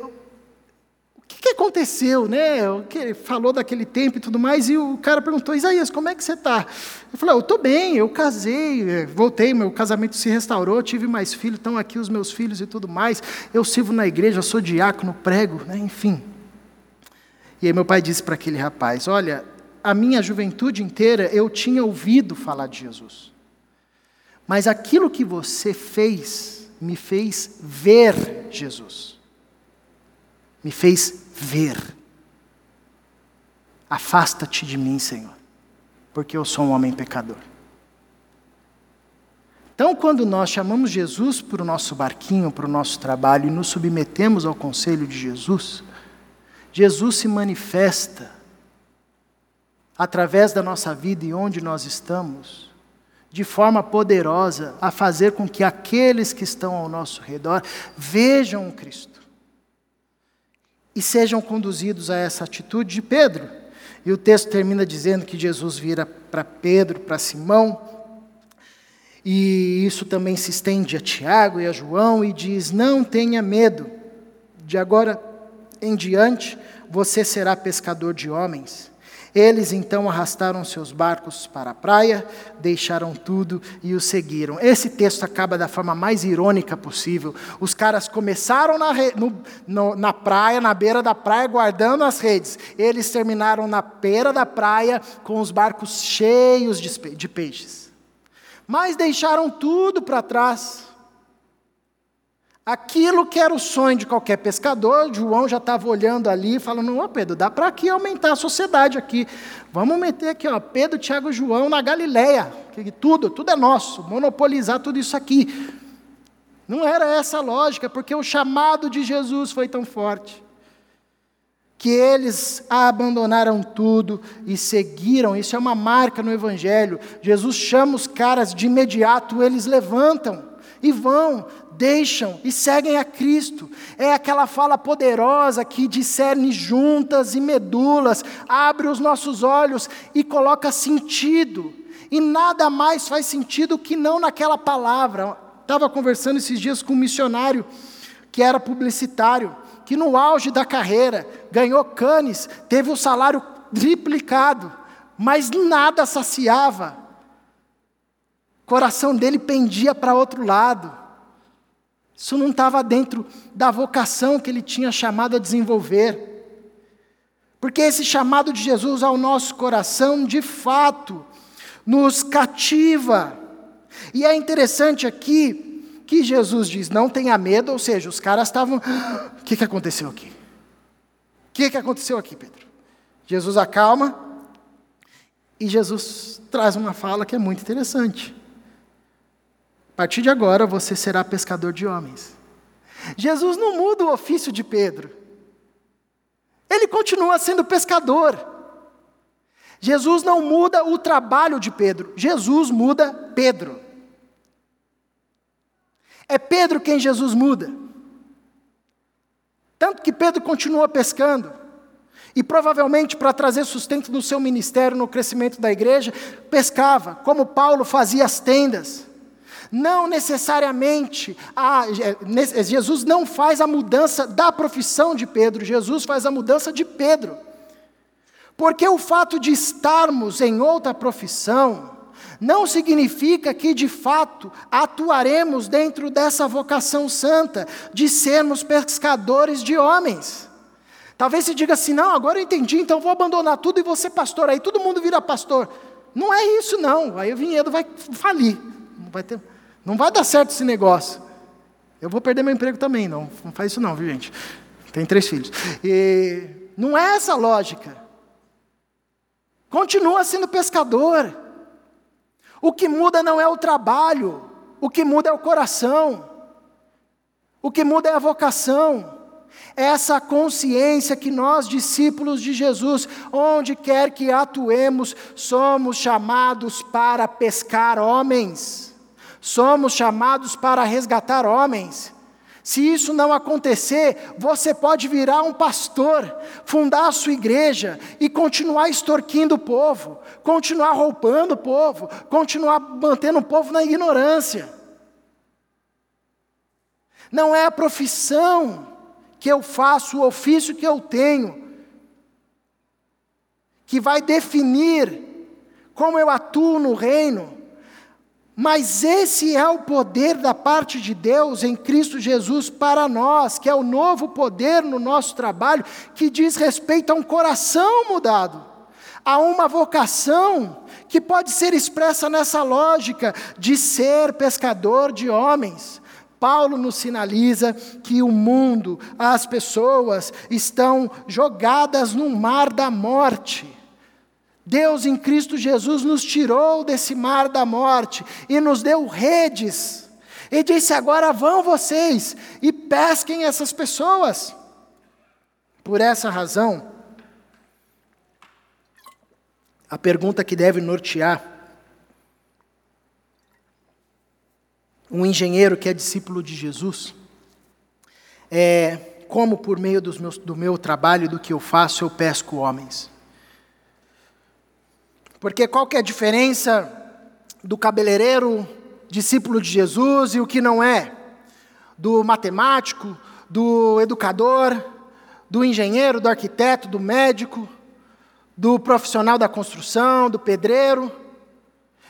que aconteceu, né? O que falou daquele tempo e tudo mais, e o cara perguntou, Isaías, como é que você está? Eu falei, eu estou bem, eu casei, eh, voltei, meu casamento se restaurou, tive mais filhos, estão aqui os meus filhos e tudo mais, eu sirvo na igreja, sou diácono, prego, né? enfim. E aí meu pai disse para aquele rapaz, olha, a minha juventude inteira eu tinha ouvido falar de Jesus. Mas aquilo que você fez me fez ver Jesus me fez ver. Afasta-te de mim, Senhor, porque eu sou um homem pecador. Então, quando nós chamamos Jesus para o nosso barquinho, para o nosso trabalho e nos submetemos ao conselho de Jesus, Jesus se manifesta através da nossa vida e onde nós estamos, de forma poderosa, a fazer com que aqueles que estão ao nosso redor vejam o Cristo e sejam conduzidos a essa atitude de Pedro. E o texto termina dizendo que Jesus vira para Pedro, para Simão, E isso também se estende a Tiago e a João e diz: Não tenha medo, de agora em diante você será pescador de homens. Eles então arrastaram seus barcos para a praia, deixaram tudo e o seguiram. Esse texto acaba da forma mais irônica possível. Os caras começaram na, no, no, na praia, na beira da praia, guardando as redes. Eles terminaram na beira da praia com os barcos cheios de, de peixes. Mas deixaram tudo para trás Aquilo que era o sonho de qualquer pescador, João já estava olhando ali, falando: Ô Pedro, dá para aqui aumentar a sociedade aqui. Vamos meter aqui, ó, Pedro, Tiago e João na Galileia. Tudo, tudo é nosso, monopolizar tudo isso aqui. Não era essa a lógica, porque o chamado de Jesus foi tão forte que eles abandonaram tudo e seguiram. Isso é uma marca no Evangelho. Jesus chama os caras de imediato, eles levantam e vão, deixam e seguem a Cristo. É aquela fala poderosa que discerne juntas e medulas, abre os nossos olhos e coloca sentido. E nada mais faz sentido que não naquela palavra. Estava conversando esses dias com um missionário que era publicitário, que no auge da carreira ganhou canes, teve o salário triplicado, mas nada saciava. O coração dele pendia para outro lado. Isso não estava dentro da vocação que ele tinha chamado a desenvolver. Porque esse chamado de Jesus ao nosso coração, de fato, nos cativa. E é interessante aqui que Jesus diz: não tenha medo, ou seja, os caras estavam. O que, que aconteceu aqui? O que, que aconteceu aqui, Pedro? Jesus acalma e Jesus traz uma fala que é muito interessante partir de agora você será pescador de homens. Jesus não muda o ofício de Pedro. Ele continua sendo pescador. Jesus não muda o trabalho de Pedro. Jesus muda Pedro. É Pedro quem Jesus muda. Tanto que Pedro continua pescando. E provavelmente para trazer sustento no seu ministério, no crescimento da igreja, pescava, como Paulo fazia as tendas. Não necessariamente, ah, Jesus não faz a mudança da profissão de Pedro, Jesus faz a mudança de Pedro. Porque o fato de estarmos em outra profissão, não significa que de fato atuaremos dentro dessa vocação santa, de sermos pescadores de homens. Talvez se diga assim: não, agora eu entendi, então vou abandonar tudo e vou ser pastor, aí todo mundo vira pastor. Não é isso, não, aí o vinhedo vai falir, não vai ter. Não vai dar certo esse negócio. Eu vou perder meu emprego também, não, não faz isso não, viu gente? Tem três filhos. E não é essa a lógica. Continua sendo pescador. O que muda não é o trabalho, o que muda é o coração. O que muda é a vocação. É essa consciência que nós, discípulos de Jesus, onde quer que atuemos, somos chamados para pescar homens. Somos chamados para resgatar homens. Se isso não acontecer, você pode virar um pastor, fundar a sua igreja e continuar extorquindo o povo, continuar roubando o povo, continuar mantendo o povo na ignorância. Não é a profissão que eu faço, o ofício que eu tenho, que vai definir como eu atuo no reino. Mas esse é o poder da parte de Deus em Cristo Jesus para nós, que é o novo poder no nosso trabalho, que diz respeito a um coração mudado, a uma vocação que pode ser expressa nessa lógica de ser pescador de homens. Paulo nos sinaliza que o mundo, as pessoas estão jogadas no mar da morte. Deus em Cristo Jesus nos tirou desse mar da morte e nos deu redes. E disse: agora vão vocês e pesquem essas pessoas. Por essa razão, a pergunta que deve nortear um engenheiro que é discípulo de Jesus é como, por meio meus, do meu trabalho e do que eu faço, eu pesco homens. Porque qual que é a diferença do cabeleireiro discípulo de Jesus e o que não é, do matemático, do educador, do engenheiro, do arquiteto, do médico, do profissional da construção, do pedreiro.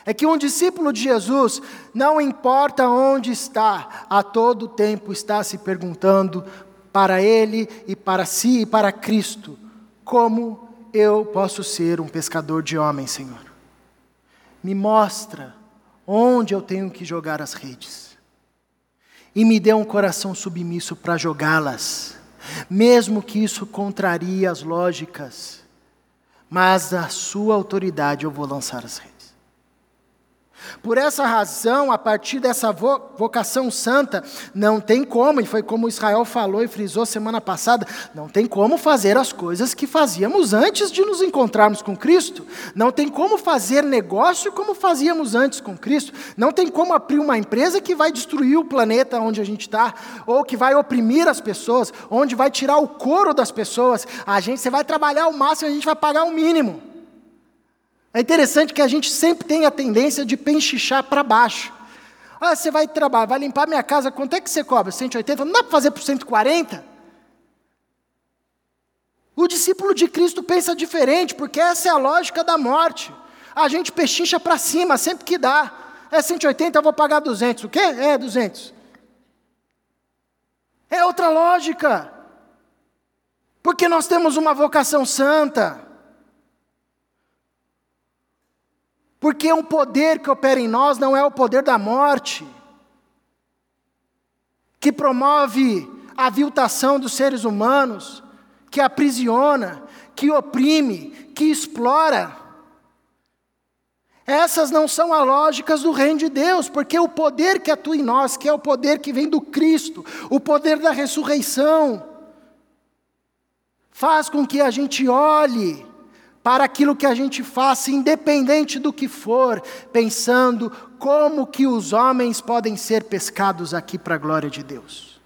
É que um discípulo de Jesus, não importa onde está, a todo tempo está se perguntando para ele e para si e para Cristo: como eu posso ser um pescador de homens, Senhor? Me mostra onde eu tenho que jogar as redes. E me dê um coração submisso para jogá-las, mesmo que isso contrarie as lógicas, mas a sua autoridade eu vou lançar as redes. Por essa razão, a partir dessa vocação santa, não tem como, e foi como Israel falou e frisou semana passada, não tem como fazer as coisas que fazíamos antes de nos encontrarmos com Cristo. Não tem como fazer negócio como fazíamos antes com Cristo. Não tem como abrir uma empresa que vai destruir o planeta onde a gente está, ou que vai oprimir as pessoas, onde vai tirar o couro das pessoas. A gente, você vai trabalhar o máximo, a gente vai pagar o mínimo. É interessante que a gente sempre tem a tendência de penchichar para baixo. Ah, você vai trabalhar, vai limpar minha casa, quanto é que você cobra? 180? Não dá para fazer por 140? O discípulo de Cristo pensa diferente, porque essa é a lógica da morte. A gente pechincha para cima sempre que dá. É 180, eu vou pagar 200. O quê? É 200. É outra lógica. Porque nós temos uma vocação santa. Porque um poder que opera em nós não é o poder da morte, que promove a aviltação dos seres humanos, que aprisiona, que oprime, que explora. Essas não são as lógicas do reino de Deus, porque o poder que atua em nós, que é o poder que vem do Cristo, o poder da ressurreição, faz com que a gente olhe para aquilo que a gente faça, independente do que for, pensando como que os homens podem ser pescados aqui para a glória de Deus.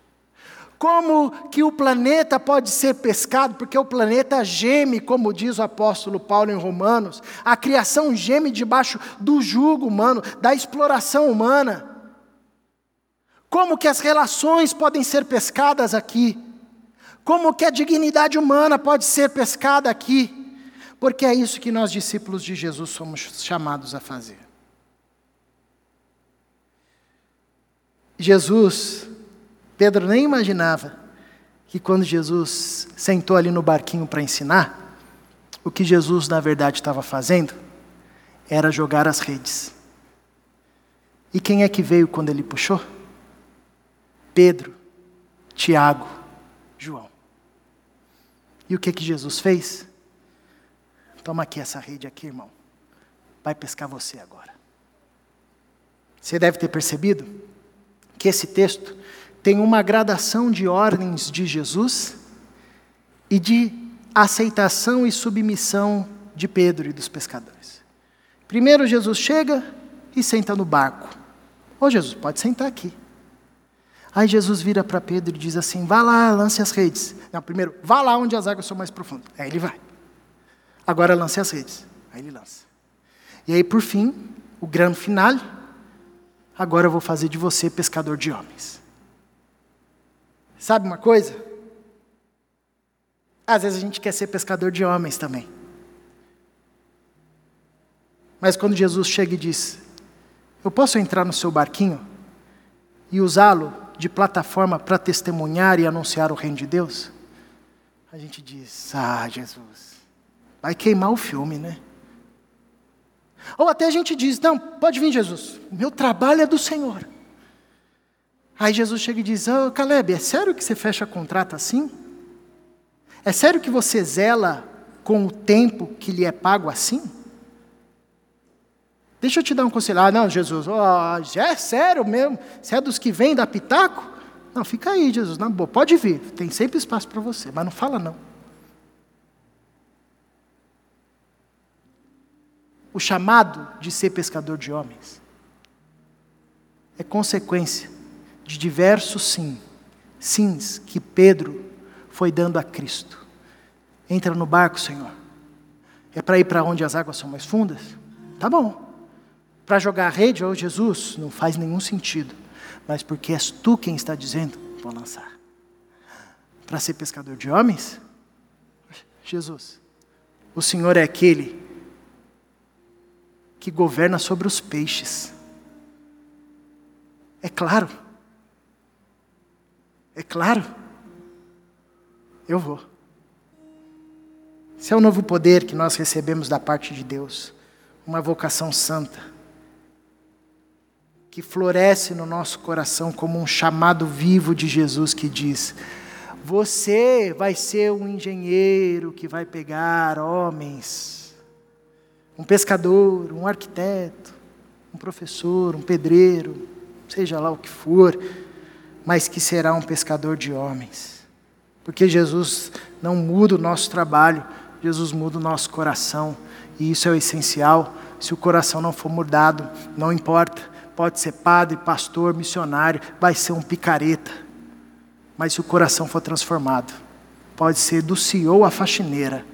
Como que o planeta pode ser pescado, porque o planeta geme, como diz o apóstolo Paulo em Romanos, a criação geme debaixo do jugo humano, da exploração humana. Como que as relações podem ser pescadas aqui? Como que a dignidade humana pode ser pescada aqui? Porque é isso que nós, discípulos de Jesus, somos chamados a fazer. Jesus, Pedro nem imaginava que quando Jesus sentou ali no barquinho para ensinar, o que Jesus na verdade estava fazendo era jogar as redes. E quem é que veio quando ele puxou? Pedro, Tiago, João. E o que que Jesus fez? Toma aqui essa rede aqui, irmão. Vai pescar você agora. Você deve ter percebido que esse texto tem uma gradação de ordens de Jesus e de aceitação e submissão de Pedro e dos pescadores. Primeiro Jesus chega e senta no barco. Ô Jesus, pode sentar aqui. Aí Jesus vira para Pedro e diz assim: vá lá, lance as redes. Não, primeiro, vá lá onde as águas são mais profundas. Aí ele vai. Agora lance as redes. Aí ele lança. E aí, por fim, o grande final. Agora eu vou fazer de você pescador de homens. Sabe uma coisa? Às vezes a gente quer ser pescador de homens também. Mas quando Jesus chega e diz: Eu posso entrar no seu barquinho e usá-lo de plataforma para testemunhar e anunciar o reino de Deus? A gente diz: Ah, Jesus. Vai queimar o filme, né? Ou até a gente diz: Não, pode vir, Jesus, meu trabalho é do Senhor. Aí Jesus chega e diz: oh, Caleb, é sério que você fecha contrato assim? É sério que você zela com o tempo que lhe é pago assim? Deixa eu te dar um conselho. Ah, não, Jesus, oh, é sério mesmo? Você é dos que vem da pitaco? Não, fica aí, Jesus, na boa, pode vir, tem sempre espaço para você, mas não fala não. O chamado de ser pescador de homens é consequência de diversos sim, sims que Pedro foi dando a Cristo. Entra no barco, Senhor. É para ir para onde as águas são mais fundas? Tá bom. Para jogar a rede, oh Jesus, não faz nenhum sentido. Mas porque és tu quem está dizendo, vou lançar. Para ser pescador de homens? Jesus, o Senhor é aquele que governa sobre os peixes. É claro. É claro. Eu vou. Esse é o novo poder que nós recebemos da parte de Deus. Uma vocação santa que floresce no nosso coração como um chamado vivo de Jesus que diz: Você vai ser um engenheiro que vai pegar homens, um pescador, um arquiteto, um professor, um pedreiro, seja lá o que for, mas que será um pescador de homens. Porque Jesus não muda o nosso trabalho, Jesus muda o nosso coração, e isso é o essencial. Se o coração não for mudado, não importa pode ser padre, pastor, missionário, vai ser um picareta. Mas se o coração for transformado, pode ser do CEO à faxineira.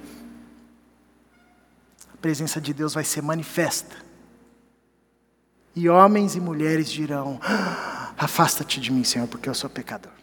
Presença de Deus vai ser manifesta. E homens e mulheres dirão: ah, Afasta-te de mim, Senhor, porque eu sou pecador.